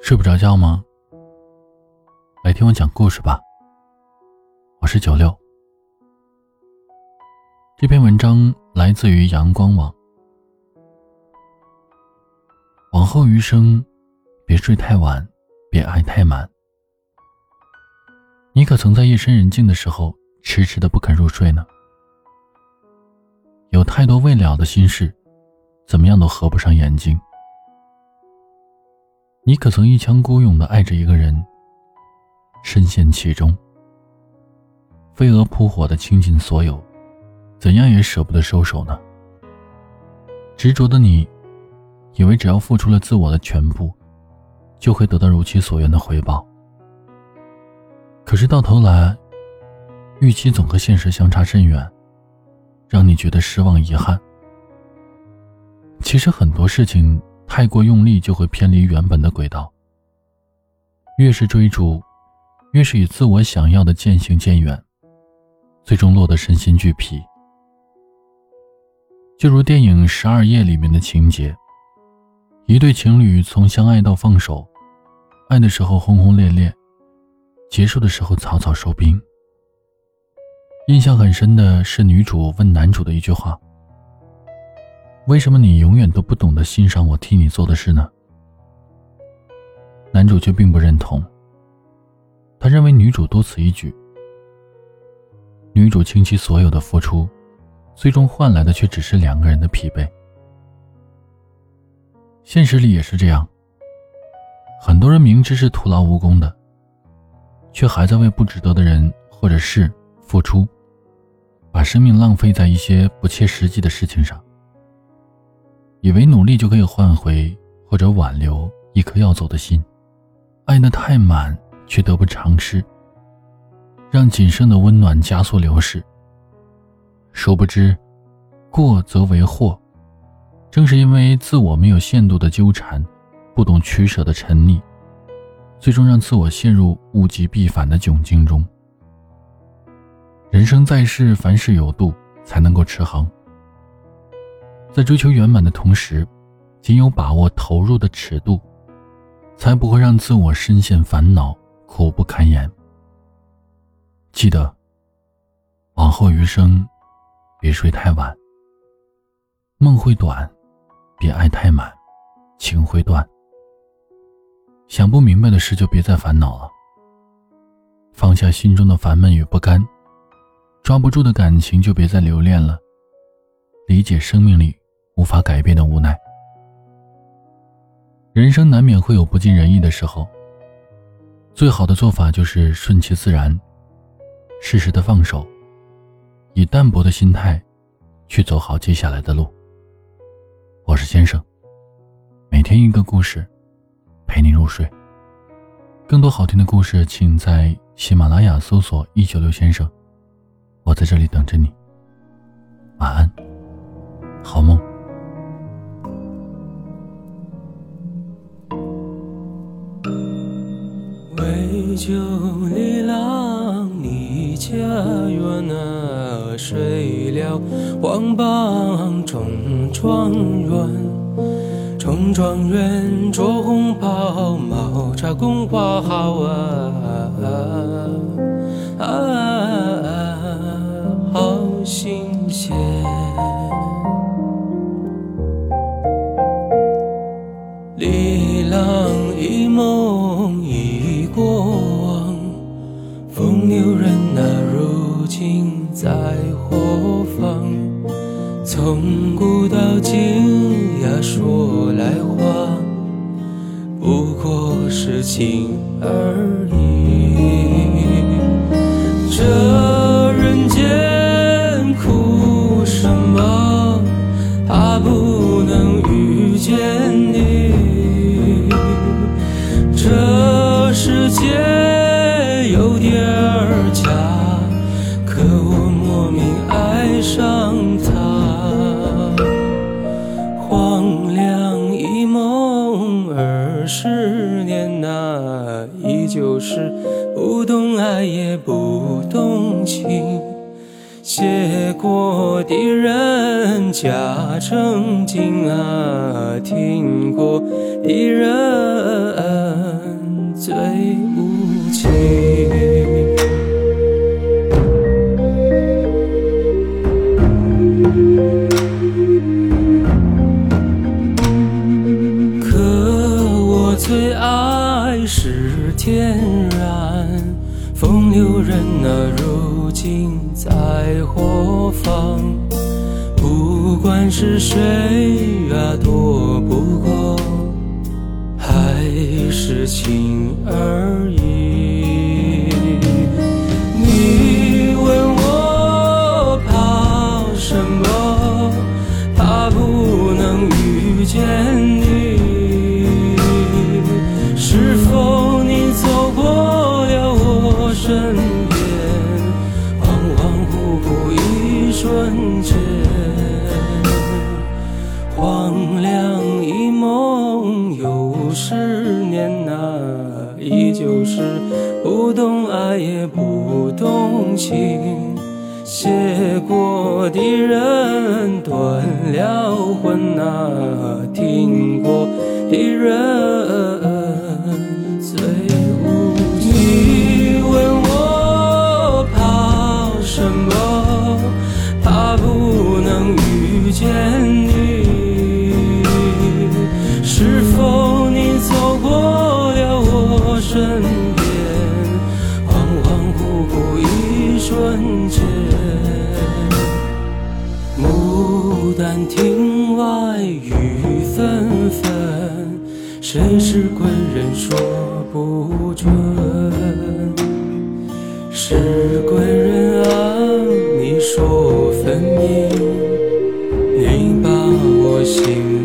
睡不着觉吗？来听我讲故事吧。我是九六。这篇文章来自于阳光网。往后余生，别睡太晚，别爱太满。你可曾在夜深人静的时候，迟迟的不肯入睡呢？有太多未了的心事，怎么样都合不上眼睛。你可曾一腔孤勇的爱着一个人，深陷其中，飞蛾扑火的倾尽所有，怎样也舍不得收手呢？执着的你，以为只要付出了自我的全部，就会得到如其所愿的回报。可是到头来，预期总和现实相差甚远。让你觉得失望、遗憾。其实很多事情太过用力，就会偏离原本的轨道。越是追逐，越是与自我想要的渐行渐远，最终落得身心俱疲。就如电影《十二夜》里面的情节：一对情侣从相爱到放手，爱的时候轰轰烈烈，结束的时候草草收兵。印象很深的是女主问男主的一句话：“为什么你永远都不懂得欣赏我替你做的事呢？”男主却并不认同。他认为女主多此一举。女主倾其所有的付出，最终换来的却只是两个人的疲惫。现实里也是这样。很多人明知是徒劳无功的，却还在为不值得的人或者事付出。把生命浪费在一些不切实际的事情上，以为努力就可以换回或者挽留一颗要走的心，爱得太满却得不偿失，让仅剩的温暖加速流逝。殊不知，过则为祸，正是因为自我没有限度的纠缠，不懂取舍的沉溺，最终让自我陷入物极必反的窘境中。人生在世，凡事有度，才能够持恒。在追求圆满的同时，仅有把握投入的尺度，才不会让自我深陷烦恼，苦不堪言。记得，往后余生，别睡太晚。梦会短，别爱太满，情会断。想不明白的事就别再烦恼了，放下心中的烦闷与不甘。抓不住的感情就别再留恋了。理解生命里无法改变的无奈。人生难免会有不尽人意的时候。最好的做法就是顺其自然，适时的放手，以淡泊的心态去走好接下来的路。我是先生，每天一个故事，陪你入睡。更多好听的故事，请在喜马拉雅搜索“一九六先生”。我在这里等着你，晚安，好梦。为救李郎，离家园啊，睡了王榜中状元，中状元着红袍，毛插宫花好啊。不过是情而已。这十年呐，依旧是不懂爱也不懂情。写过的人假正经啊，听过的的人最无情。人啊，如今在何方？不管是谁啊，躲不过，还是情而已。一瞬间，荒凉一梦又十年呐、依旧是不懂爱也不懂情。写过的人断了魂呐、听过的人最谁是贵人说不准。是贵人啊，你说分明，你把我心